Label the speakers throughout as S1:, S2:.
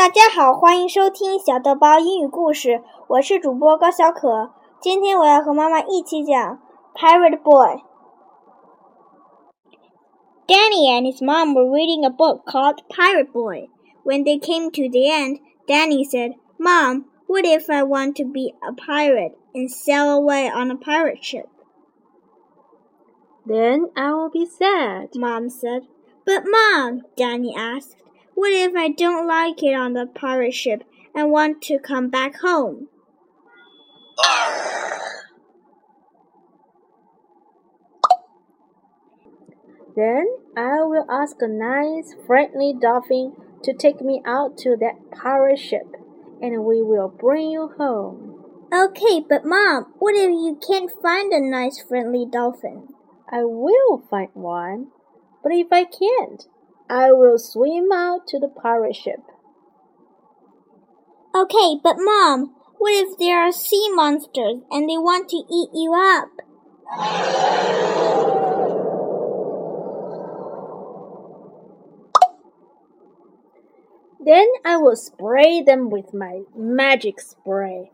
S1: 大家好，欢迎收听小豆包英语故事，我是主播高小可。今天我要和妈妈一起讲《Pirate Boy》。Danny and his mom were reading a book called Pirate Boy. When they came to the end, Danny said, Mom, what if I want to be a pirate and sail away on a pirate ship?
S2: Then I will be sad,
S1: Mom said. But, Mom, Danny asked, what if I don't like it on the pirate ship and want to come back home?
S2: Then I will ask a nice, friendly dolphin to take me out to that pirate ship, and we will bring you home.
S1: Okay, but Mom, what if you can't find a nice, friendly dolphin?
S2: I will find one, but if I can't, I will swim out to the pirate ship.
S1: Okay, but Mom, what if there are sea monsters and they want to eat you up?
S2: Then I will spray them with my magic spray.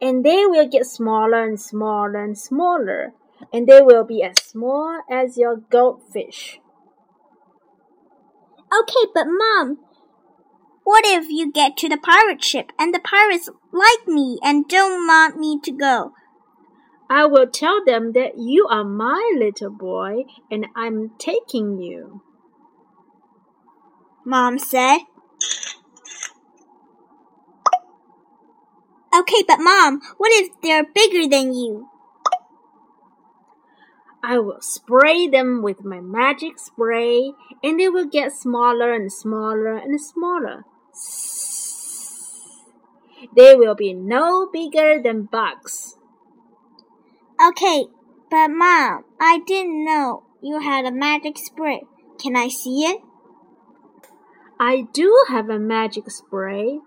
S2: And they will get smaller and smaller and smaller, and they will be as small as your goldfish.
S1: Okay, but Mom, what if you get to the pirate ship and the pirates like me and don't want me to go?
S2: I will tell them that you are my little boy and I'm taking you.
S1: Mom said. Okay, but Mom, what if they're bigger than you?
S2: I will spray them with my magic spray, and they will get smaller and smaller and smaller. They will be no bigger than bugs.
S1: Okay, but Mom, I didn't know you had a magic spray. Can I see it?
S2: I do have a magic spray,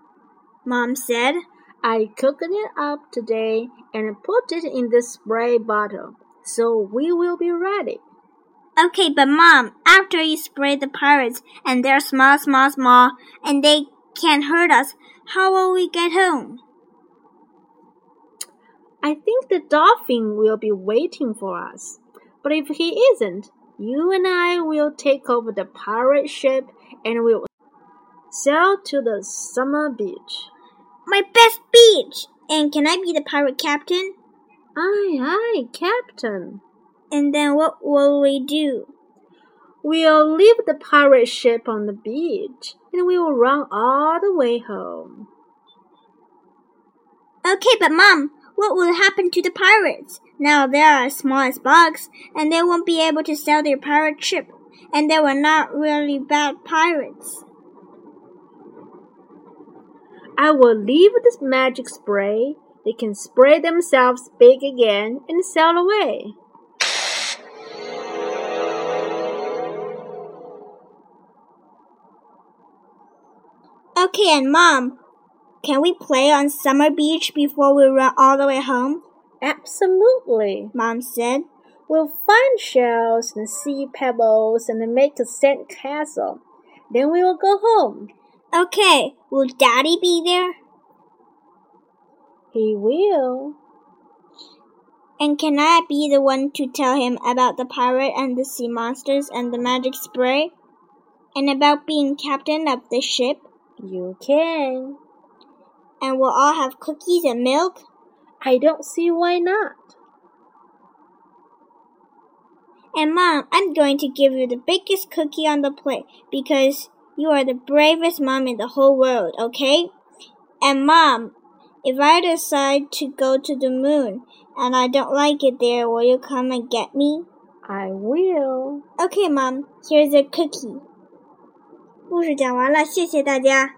S1: Mom said.
S2: I cooked it up today and put it in the spray bottle, so we will be ready.
S1: Okay, but Mom, after you spray the pirates and they're small, small, small, and they can't hurt us, how will we get home?
S2: I think the dolphin will be waiting for us. But if he isn't, you and I will take over the pirate ship and we'll sail to the summer beach.
S1: My best beach! And can I be the pirate captain?
S2: Aye, aye, captain.
S1: And then what will we do?
S2: We'll leave the pirate ship on the beach and we will run all the way home.
S1: Okay, but Mom, what will happen to the pirates? Now they are as small as bugs, and they won't be able to sail their pirate ship, and they were not really bad pirates.
S2: I will leave this magic spray. They can spray themselves big again and sail away.
S1: Okay, and Mom, can we play on Summer Beach before we run all the way home?
S2: Absolutely,
S1: Mom said.
S2: We'll find shells and sea pebbles and make a sand castle. Then we will go home.
S1: Okay, will Daddy be there?
S2: He will.
S1: And can I be the one to tell him about the pirate and the sea monsters and the magic spray? And about being captain of the ship?
S2: You can.
S1: And we'll all have cookies and milk?
S2: I don't see why not.
S1: And Mom, I'm going to give you the biggest cookie on the plate because you are the bravest mom in the whole world, okay? And Mom, if I decide to go to the moon and I don't like it there, will you come and get me?
S2: I will.
S1: Okay, Mom, here's a cookie. 故事讲完了，谢谢大家。